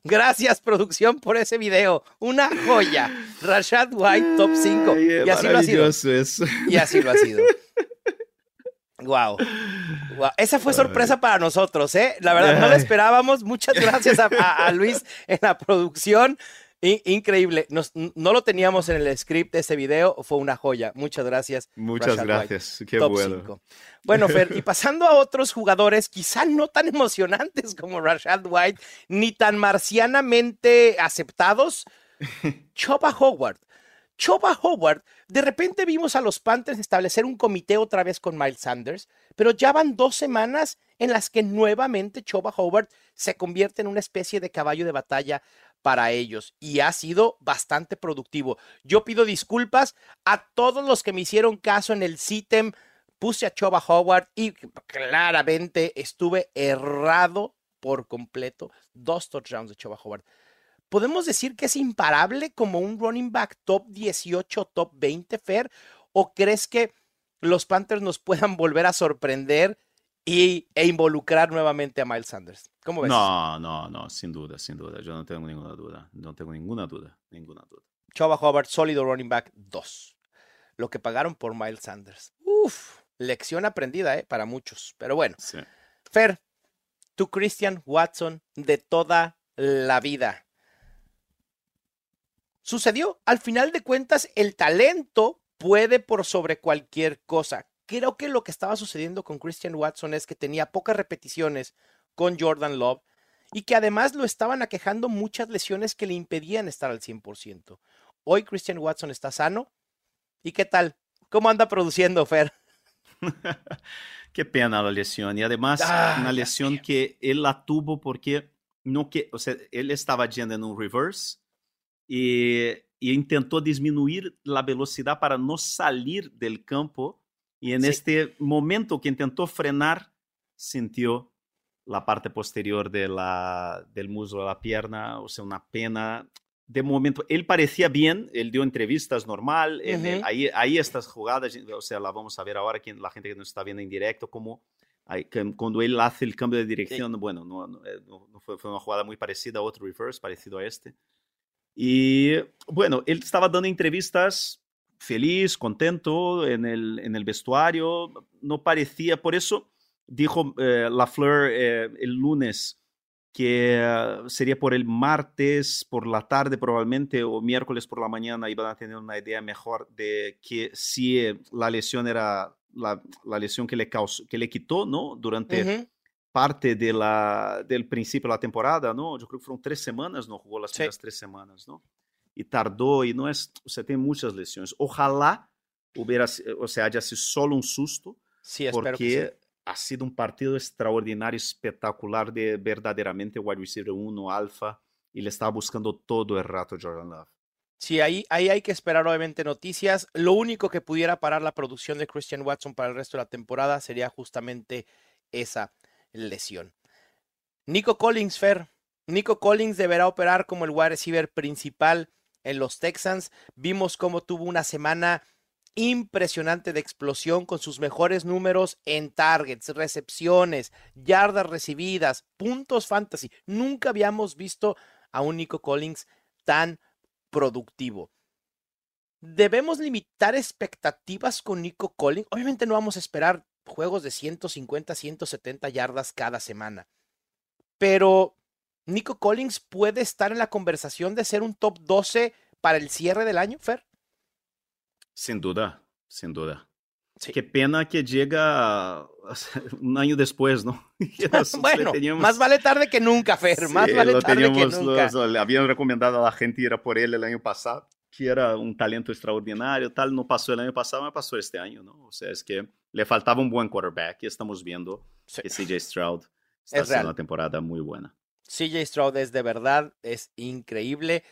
Gracias, producción, por ese video. Una joya. Rashad White, top 5. Y así lo ha sido. Y así lo ha sido. Wow. Esa fue sorpresa para nosotros, ¿eh? La verdad, no lo esperábamos. Muchas gracias a Luis en la producción increíble. no lo teníamos en el script de ese video. Fue una joya. Muchas gracias. Muchas gracias. Qué bueno. Bueno, Fer, y pasando a otros jugadores, quizá no tan emocionantes como Rashad White, ni tan marcianamente aceptados, Chopa Howard. Chopa Howard, de repente vimos a los Panthers establecer un comité otra vez con Miles Sanders, pero ya van dos semanas en las que nuevamente Choba Howard se convierte en una especie de caballo de batalla para ellos y ha sido bastante productivo. Yo pido disculpas a todos los que me hicieron caso en el CITEM. Puse a Choba Howard y claramente estuve errado por completo. Dos touchdowns de Choba Howard. ¿Podemos decir que es imparable como un running back top 18, top 20, Fer? ¿O crees que los Panthers nos puedan volver a sorprender y, e involucrar nuevamente a Miles Sanders. ¿Cómo ves? No, no, no, sin duda, sin duda. Yo no tengo ninguna duda. No tengo ninguna duda, ninguna duda. Chava Hubbard, sólido running back 2. Lo que pagaron por Miles Sanders. Uf, lección aprendida, ¿eh? Para muchos. Pero bueno. Sí. Fer, tu Christian Watson de toda la vida. Sucedió, al final de cuentas, el talento puede por sobre cualquier cosa. Creo que lo que estaba sucediendo con Christian Watson es que tenía pocas repeticiones con Jordan Love y que además lo estaban aquejando muchas lesiones que le impedían estar al 100%. Hoy Christian Watson está sano. ¿Y qué tal? ¿Cómo anda produciendo, Fer? Qué pena la lesión. Y además, Ah, una lesión que él la tuvo porque no que, o sea, él estaba yendo en un reverse y, y intentó disminuir la velocidad para no salir del campo. Y en Sí. este momento que intentó frenar, sintió la parte posterior de la, del muslo de la pierna, o sea, una pena. De momento, él parecía bien, él dio entrevistas normal, en el- Ujú. ahí, ahí estas jugadas, o sea, la vamos a ver ahora, quien, la gente que nos está viendo en directo, como cuando él hace el cambio de dirección, bueno, no, no, eh, no- no fue, fue una jugada muy parecida a otro reverse, parecido a este. Y bueno, él estaba dando entrevistas feliz, contento en el, en el vestuario, no parecía, por eso dijo eh, Lafleur eh, el lunes que eh, sería por el martes por la tarde probablemente o miércoles por la mañana iban a tener una idea mejor de que si eh, la lesión era la, la lesión que le causó, que le quitó, ¿no? Durante parte de la, del principio de la temporada, ¿no? Yo creo que fueron tres semanas, no jugó las Sí. primeras tres semanas, ¿no? Y tardó y no es, o sea, tiene muchas lesiones. Ojalá hubiera, o sea, haya sido solo un susto, Sí, espero porque que sí. ha sido un partido extraordinario, espectacular de verdaderamente wide receiver 1, alfa, y le estaba buscando todo el rato Jordan Love. Sí, ahí, ahí hay que esperar obviamente noticias. Lo único que pudiera parar la producción de Christian Watson para el resto de la temporada sería justamente esa lesión. Nico Collins, Fer. Nico Collins deberá operar como el wide receiver principal en los Texans. Vimos cómo tuvo una semana impresionante de explosión con sus mejores números en targets, recepciones, yardas recibidas, puntos fantasy. Nunca habíamos visto a un Nico Collins tan productivo. ¿Debemos limitar expectativas con Nico Collins? Obviamente no vamos a esperar juegos de 150, 170 yardas cada semana. Pero Nico Collins puede estar en la conversación de ser un top 12 para el cierre del año, Fer. Sin duda, sin duda. Sí. Qué pena que llega un año después, ¿no? Bueno, teníamos- más vale tarde que nunca, Fer. más Sí, vale lo tarde que nunca. los- le habían recomendado a la gente ir a por él el año pasado, que era un talento extraordinario, tal, no pasó el año pasado, me pasó este año, ¿no? O sea, es que le faltaba un buen quarterback y estamos viendo Sí. que CJ Stroud está Es haciendo real. una temporada muy buena. CJ Stroud es de verdad, es increíble.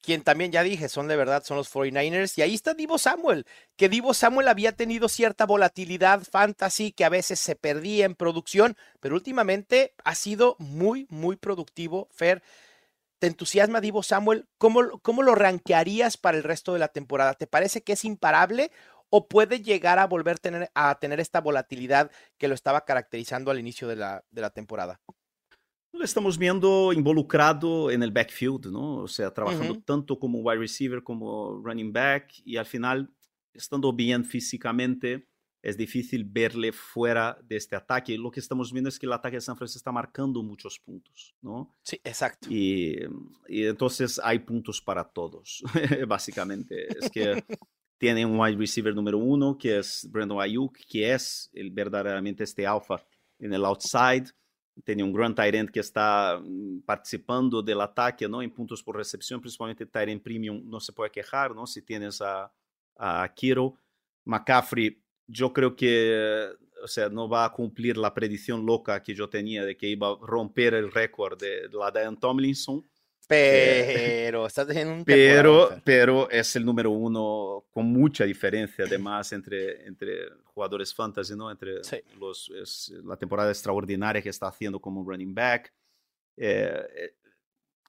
Quien también ya dije, son de verdad, son los 49ers. Y ahí está Divo Samuel, que Divo Samuel había tenido cierta volatilidad fantasy que a veces se perdía en producción, pero últimamente ha sido muy, muy productivo. Fer, ¿te entusiasma Divo Samuel? ¿Cómo, cómo lo rankearías para el resto de la temporada? ¿Te parece que es imparable o puede llegar a volver a tener, a tener esta volatilidad que lo estaba caracterizando al inicio de la, de la temporada? Lo estamos viendo involucrado en el backfield, ¿no? O sea, trabajando Ujú. tanto como wide receiver como running back y al final, estando bien físicamente, es difícil verle fuera de este ataque. Lo que estamos viendo es que el ataque de San Francisco está marcando muchos puntos, ¿no? Sí, exacto. Y, y entonces hay puntos para todos, básicamente. Es que tiene un wide receiver número uno, que es Brandon Ayuk, que es el, verdaderamente este alfa en el outside. Tiene un gran tight end que está mm, participando del ataque, ¿no? En puntos por recepción, principalmente end premium, no se puede quejar, ¿no? Si tienes a, a Kiro. McCaffrey, yo creo que, o sea, no va a cumplir la predicción loca que yo tenía de que iba a romper el récord de la de Tomlinson. Pero estás teniendo un Pero, pero es el número uno con mucha diferencia, además, entre, entre jugadores fantasy, ¿no? Entre Sí. los, es la temporada extraordinaria que está haciendo como running back. Eh, eh,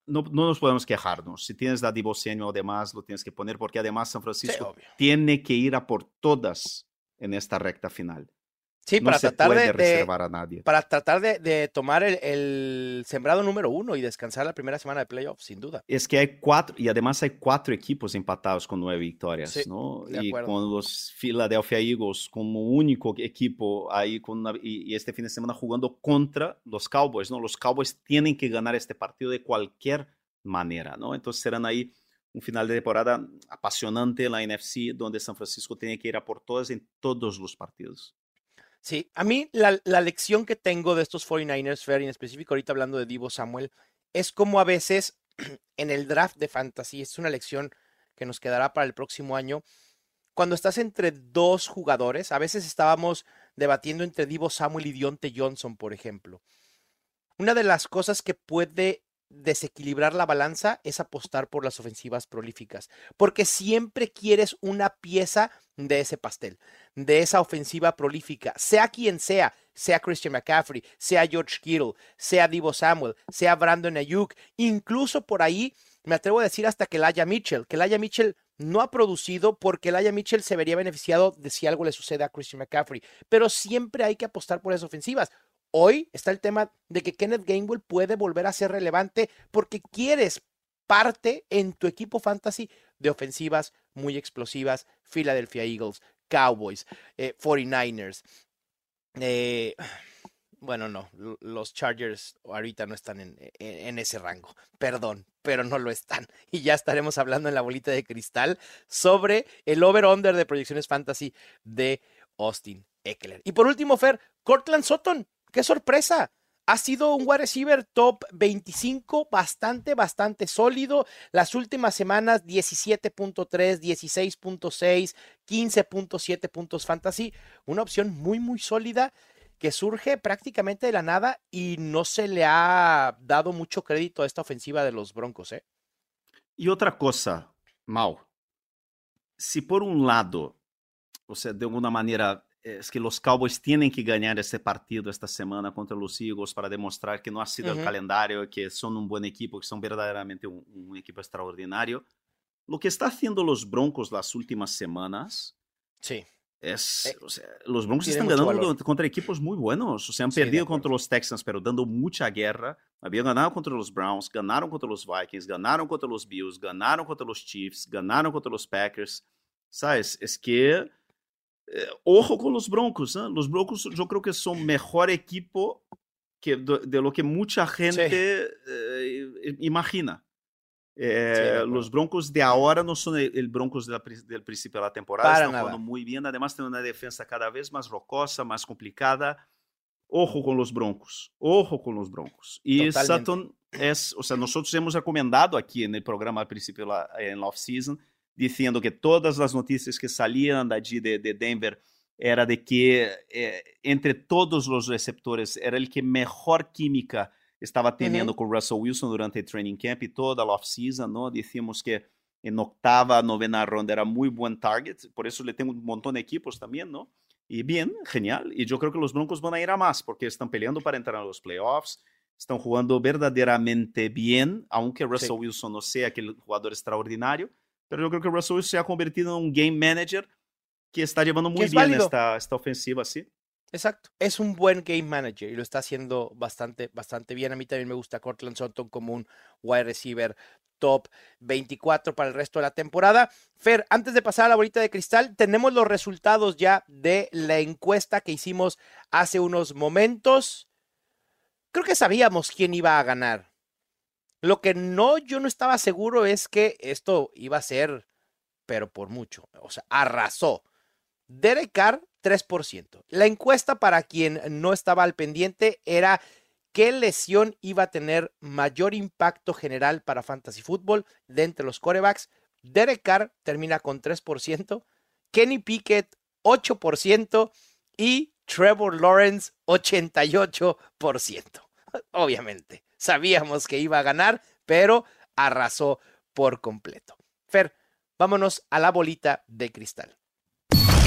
no, no nos podemos quejarnos. Si tienes Divo Samuel, además, lo tienes que poner, porque además San Sí, Francisco obvio. tiene que ir a por todas en esta recta final. Sí, no para se tratar puede de, reservar a nadie. para tratar de, de tomar el, el sembrado número uno y descansar la primera semana de playoffs, sin duda. Es que hay cuatro, y además hay cuatro equipos empatados con nueve victorias, Sí, ¿no? Y con los Philadelphia Eagles como único equipo ahí, con una- y, y este fin de semana jugando contra los Cowboys, ¿no? Los Cowboys tienen que ganar este partido de cualquier manera, ¿no? Entonces serán ahí un final de temporada apasionante en la NFC, donde San Francisco tiene que ir a por todas en todos los partidos. Sí, a mí la, la lección que tengo de estos 49ers, Fair, y en específico ahorita hablando de Divo Samuel, es como a veces en el draft de fantasy, es una lección que nos quedará para el próximo año, cuando estás entre dos jugadores, a veces estábamos debatiendo entre Divo Samuel y Dionte Johnson, por ejemplo. Una de las cosas que puede desequilibrar la balanza es apostar por las ofensivas prolíficas, porque siempre quieres una pieza de ese pastel, de esa ofensiva prolífica, sea quien sea, sea Christian McCaffrey, sea George Kittle, sea Divo Samuel, sea Brandon Ayuk, incluso por ahí me atrevo a decir hasta que Laia Mitchell, que Laia Mitchell no ha producido porque Laia Mitchell se vería beneficiado de si algo le sucede a Christian McCaffrey, pero siempre hay que apostar por esas ofensivas. Hoy está el tema de que Kenneth Gainwell puede volver a ser relevante porque quieres parte en tu equipo fantasy de ofensivas muy explosivas, Philadelphia Eagles, Cowboys, eh, 49ers. Eh, bueno, no, los Chargers ahorita no están en, en- en ese rango, perdón, pero no lo están. Y ya estaremos hablando en la bolita de cristal sobre el over-under de proyecciones fantasy de Austin Eckler. Y por último, Fer, Cortland Sutton, qué sorpresa. Ha sido un wide receiver top 25, bastante, bastante sólido. Las últimas semanas, 17.3, 16.6, 15.7 puntos fantasy. Una opción muy, muy sólida que surge prácticamente de la nada y no se le ha dado mucho crédito a esta ofensiva de los Broncos. ¿eh? Y otra cosa, Mau, si por un lado, o sea, de alguna manera, es que los Cowboys tienen que ganar este partido esta semana contra los Eagles para demostrar que no ha sido el calendario, que son un buen equipo, que son verdaderamente un, un equipo extraordinario. Lo que está haciendo los Broncos las últimas semanas Sí. es, Eh, o sea, los Broncos están ganando valor. contra equipos muy buenos. O sea, han Sí, perdido contra los Texans, pero dando mucha guerra. Habían ganado contra los Browns, ganaron contra los Vikings, ganaron contra los Bills, ganaron contra los Chiefs, ganaron contra los Packers. ¿Sabes? Es que, eh, ojo con los Broncos. ¿eh? Los Broncos yo creo que son mejor equipo que de, de lo que mucha gente eh, imagina. Eh, Sí, los Broncos de ahora no son el, el Broncos de la del principio de la temporada. Para están nada. jugando muy bien. Además, tienen una defensa cada vez más rocosa, más complicada. Ojo con los Broncos. Ojo con los Broncos. Y Totalmente. Sutton es, o sea, nosotros hemos recomendado aquí en el programa al principio, la, en la off-season, diciendo que todas las noticias que salían de allí de, de Denver era de que eh, entre todos los receptores era el que mejor química estaba teniendo con Russell Wilson durante el training camp y toda la off-season, ¿no? Decíamos que en octava, novena ronda era muy buen target, por eso le tengo un montón de equipos también, ¿no? Y bien, genial. Y yo creo que los Broncos van a ir a más porque están peleando para entrar a los playoffs, están jugando verdaderamente bien, aunque Russell Wilson no sea aquel jugador extraordinario, pero yo creo que Russell Wilson se ha convertido en un game manager que está llevando muy es bien esta, esta ofensiva, ¿sí? Exacto. Es un buen game manager y lo está haciendo bastante, bastante bien. A mí también me gusta Cortland Sutton como un wide receiver top 24 para el resto de la temporada. Fer, antes de pasar a la bolita de cristal, tenemos los resultados ya de la encuesta que hicimos hace unos momentos. Creo que sabíamos quién iba a ganar. Lo que no, yo no estaba seguro es que esto iba a ser, pero por mucho. O sea, arrasó. Derek Carr, 3%. La encuesta para quien no estaba al pendiente era qué lesión iba a tener mayor impacto general para Fantasy Football de entre los corebacks. Derek Carr termina con 3%, Kenny Pickett 8% y Trevor Lawrence 88%. Obviamente, sabíamos que iba a ganar, pero arrasó por completo. Fer, vámonos a la bolita de cristal.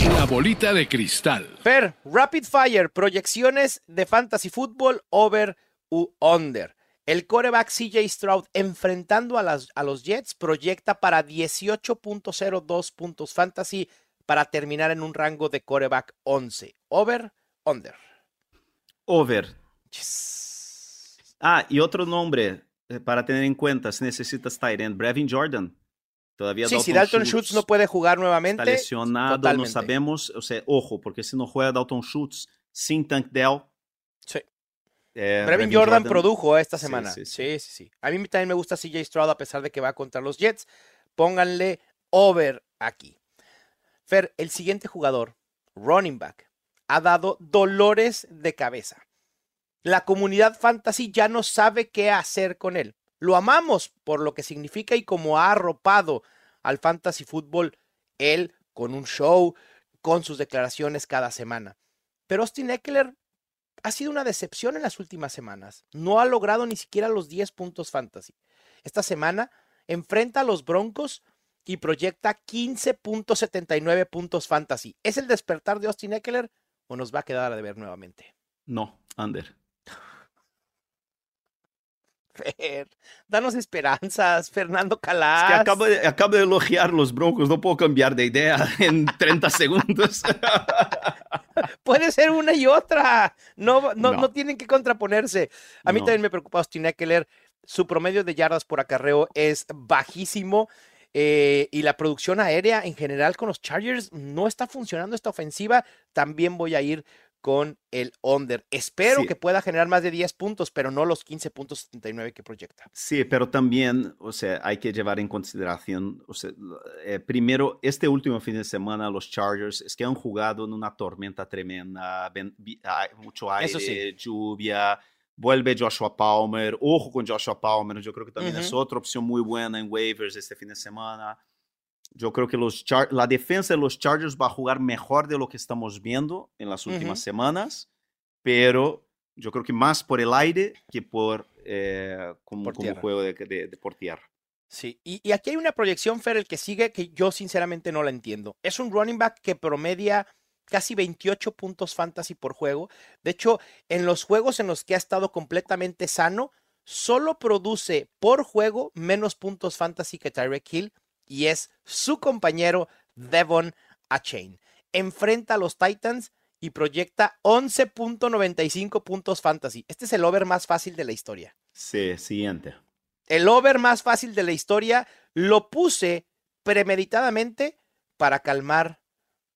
La bolita de cristal. Fer, Rapid Fire, proyecciones de Fantasy Football over u under. El coreback CJ Stroud enfrentando a, las, a los Jets proyecta para 18.02 puntos fantasy para terminar en un rango de coreback 11. ¿Over under. Over. Ah, y otro nombre eh, para tener en cuenta si necesitas tight end, Brevin Jordan. Todavía sí, si Dalton Schultz, no puede jugar nuevamente. Está lesionado, no sabemos. O sea, ojo, porque si no juega Dalton Schultz sin Tank Dell. Sí. Eh, Brevin, Jordan, produjo esta semana. Sí sí, sí A mí también me gusta CJ Stroud a pesar de que va contra los Jets. Pónganle over aquí. Fer, el siguiente jugador, running back, ha dado dolores de cabeza. La comunidad fantasy ya no sabe qué hacer con él. Lo amamos por lo que significa y como ha arropado al fantasy fútbol él con un show, con sus declaraciones cada semana. Pero Austin Eckler ha sido una decepción en las últimas semanas. No ha logrado ni siquiera los 10 puntos fantasy. Esta semana enfrenta a los Broncos y proyecta 15.79 puntos fantasy. ¿Es el despertar de Austin Eckler o nos va a quedar a deber nuevamente? No, under. Fer, danos esperanzas, Fernando Calas. que acabo de, acabo de elogiar los Broncos, no puedo cambiar de idea en 30 segundos. Puede ser una y otra. No, no, no. tienen que contraponerse. A mí también me preocupa Austin Eckler. Su promedio de yardas por acarreo es bajísimo. Eh, y la producción aérea en general con los Chargers no está funcionando esta ofensiva. También voy a ir con el under. Espero que pueda generar más de 10 puntos, pero no los 15.79 que proyecta. Sí, pero también, o sea, hay que llevar en consideración, o sea, eh, primero, este último fin de semana los Chargers es que han jugado en una tormenta tremenda, mucho aire, lluvia, vuelve Joshua Palmer, ojo con Joshua Palmer, yo creo que también es otra opción muy buena en waivers este fin de semana. Yo creo que los la defensa de los Chargers va a jugar mejor de lo que estamos viendo en las últimas semanas, pero yo creo que más por el aire que por eh, como, juego de, de, por tierra. Sí, y, y, aquí hay una proyección, Fer, el que sigue, que yo sinceramente no la entiendo. Es un running back que promedia casi 28 puntos fantasy por juego. De hecho, en los juegos en los que ha estado completamente sano, solo produce por juego menos puntos fantasy que Tyreek Hill y es su compañero Devon Achain. Enfrenta a los Titans y proyecta 11.95 puntos fantasy. Este es el over más fácil de la historia. Sí, siguiente. El over más fácil de la historia lo puse premeditadamente para calmar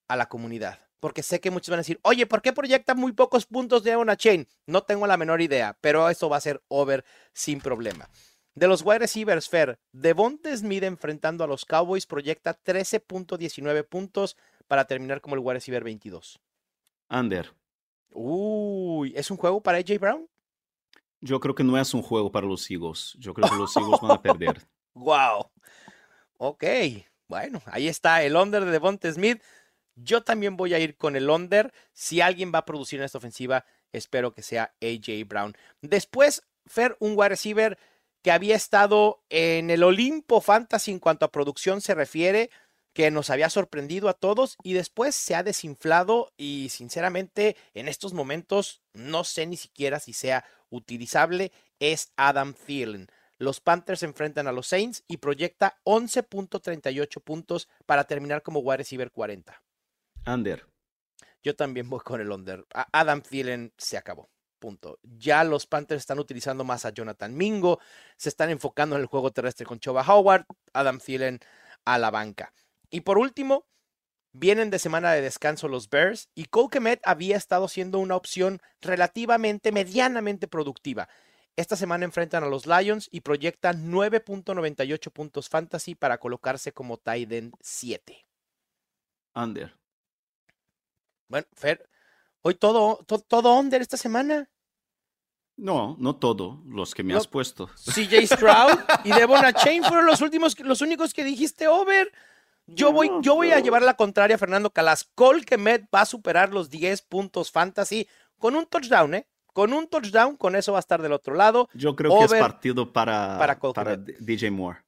a la comunidad. Porque sé que muchos van a decir, oye, ¿por qué proyecta muy pocos puntos de Devon Chain? No tengo la menor idea, pero eso va a ser over sin problema. De los wide receivers, Fer, Devonte Smith enfrentando a los Cowboys proyecta 13.19 puntos para terminar como el wide receiver 22. Under. Uy, ¿es un juego para AJ Brown? Yo creo que no es un juego para los Eagles. Yo creo que los Eagles van a perder. wow. Ok. Bueno, ahí está el under de Devonte Smith. Yo también voy a ir con el under. Si alguien va a producir en esta ofensiva, espero que sea AJ Brown. Después, Fer, un wide receiver que había estado en el Olimpo Fantasy en cuanto a producción se refiere, que nos había sorprendido a todos y después se ha desinflado y sinceramente en estos momentos no sé ni siquiera si sea utilizable, es Adam Thielen. Los Panthers enfrentan a los Saints y proyecta 11.38 puntos para terminar como wide receiver 40. Under. Yo también voy con el under. Adam Thielen se acabó. Punto. Ya los Panthers están utilizando más a Jonathan Mingo, se están enfocando en el juego terrestre con Choba Howard, Adam Thielen a la banca. Y por último, vienen de semana de descanso los Bears y Cole Kemet había estado siendo una opción relativamente, medianamente productiva. Esta semana enfrentan a los Lions y proyectan 9.98 puntos fantasy para colocarse como Tiden 7. Under. Bueno, Fer, Hoy todo, todo, under esta semana. No, no todo, los que me has puesto. CJ Stroud y Devon Chain fueron los últimos, los únicos que dijiste over. Yo voy, yo voy a llevar la contraria a Fernando Calas. Cole Kemet va a superar los 10 puntos fantasy con un touchdown, ¿eh? Con un touchdown, con eso va a estar del otro lado. Yo creo que es partido para, para, DJ Moore.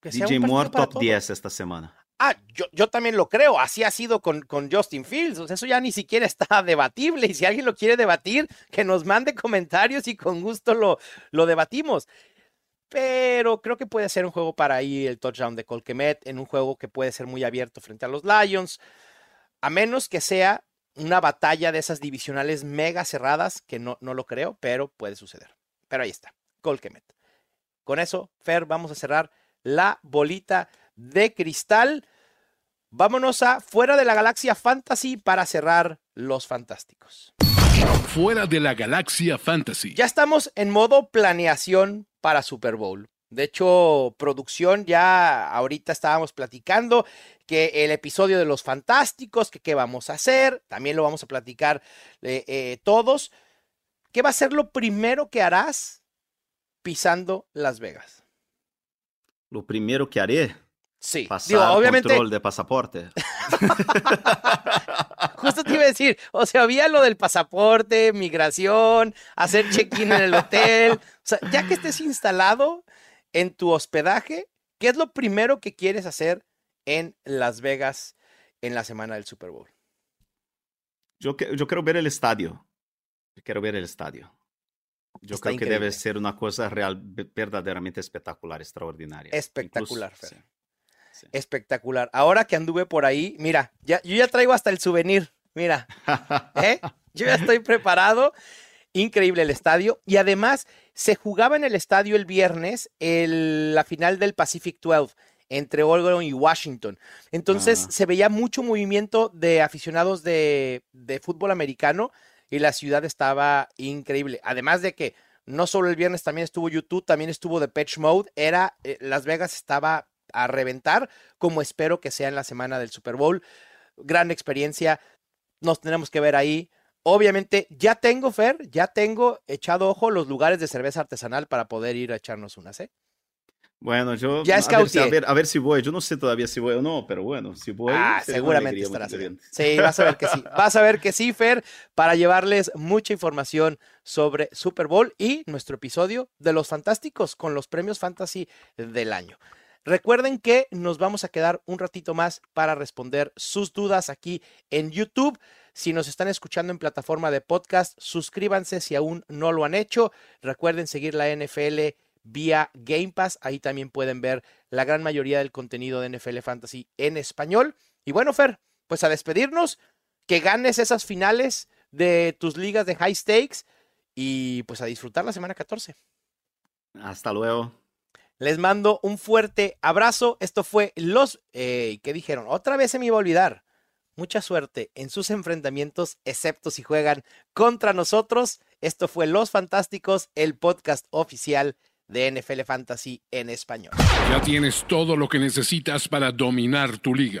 DJ Moore top 10 esta semana. Ah, yo, yo, también lo creo, así ha sido con, con Justin Fields, o sea, eso ya ni siquiera está debatible y si alguien lo quiere debatir, que nos mande comentarios y con gusto lo, lo debatimos. Pero creo que puede ser un juego para ahí el touchdown de Colquemet, en un juego que puede ser muy abierto frente a los Lions, a menos que sea una batalla de esas divisionales mega cerradas, que no, no lo creo, pero puede suceder. Pero ahí está, Colquemet. Con eso, Fer, vamos a cerrar la bolita de cristal. Vámonos a Fuera de la Galaxia Fantasy para cerrar los fantásticos. Fuera de la Galaxia Fantasy. Ya estamos en modo planeación para Super Bowl. De hecho, producción ya ahorita estábamos platicando que el episodio de los fantásticos, que qué vamos a hacer, también lo vamos a platicar eh, eh, todos. ¿Qué va a ser lo primero que harás pisando Las Vegas? Lo primero que haré. Sí, pasar digo, obviamente. control de pasaporte. Justo te iba a decir, o sea, había lo del pasaporte, migración, hacer check-in en el hotel. O sea, ya que estés instalado en tu hospedaje, ¿qué es lo primero que quieres hacer en Las Vegas en la semana del Super Bowl? Yo, quiero ver el estadio. Yo quiero ver el estadio. Yo Está creo que debe ser una cosa real, ve- verdaderamente espectacular, extraordinaria. Espectacular, Incluso- Fer. sí, Espectacular. Ahora que anduve por ahí, mira, ya, yo ya traigo hasta el souvenir. Mira, ¿eh? Yo ya estoy preparado. Increíble el estadio. Y además, se jugaba en el estadio el viernes el- la final del Pacific 12 entre Oregon y Washington. Entonces Ah. se veía mucho movimiento de aficionados de, de fútbol americano y la ciudad estaba increíble. Además de que no solo el viernes también estuvo YouTube, también estuvo The Patch Mode. Era, eh, Las Vegas estaba a reventar, como espero que sea en la semana del Super Bowl. Gran experiencia. Nos tenemos que ver ahí. Obviamente, ya tengo, Fer, ya tengo echado ojo los lugares de cerveza artesanal para poder ir a echarnos unas, ¿eh? Bueno, yo Ya a, ver, a, ver, a ver si voy. Yo no sé todavía si voy o no, pero bueno, si voy. ah, seguramente estarás. Sí, vas a ver que sí. Vas a ver que sí, Fer, para llevarles mucha información sobre Super Bowl y nuestro episodio de los fantásticos con los premios fantasy del año. Recuerden que nos vamos a quedar un ratito más para responder sus dudas aquí en YouTube. Si nos están escuchando en plataforma de podcast, suscríbanse si aún no lo han hecho. Recuerden seguir la NFL vía Game Pass. Ahí también pueden ver la gran mayoría del contenido de NFL Fantasy en español. Y bueno, Fer, pues a despedirnos, que ganes esas finales de tus ligas de high stakes y pues a disfrutar la semana 14. Hasta luego. Les mando un fuerte abrazo. Esto fue los... Eh, ¿Qué dijeron? Otra vez se me iba a olvidar. Mucha suerte en sus enfrentamientos, excepto si juegan contra nosotros. Esto fue Los Fantásticos, el podcast oficial de NFL Fantasy en español. Ya tienes todo lo que necesitas para dominar tu liga.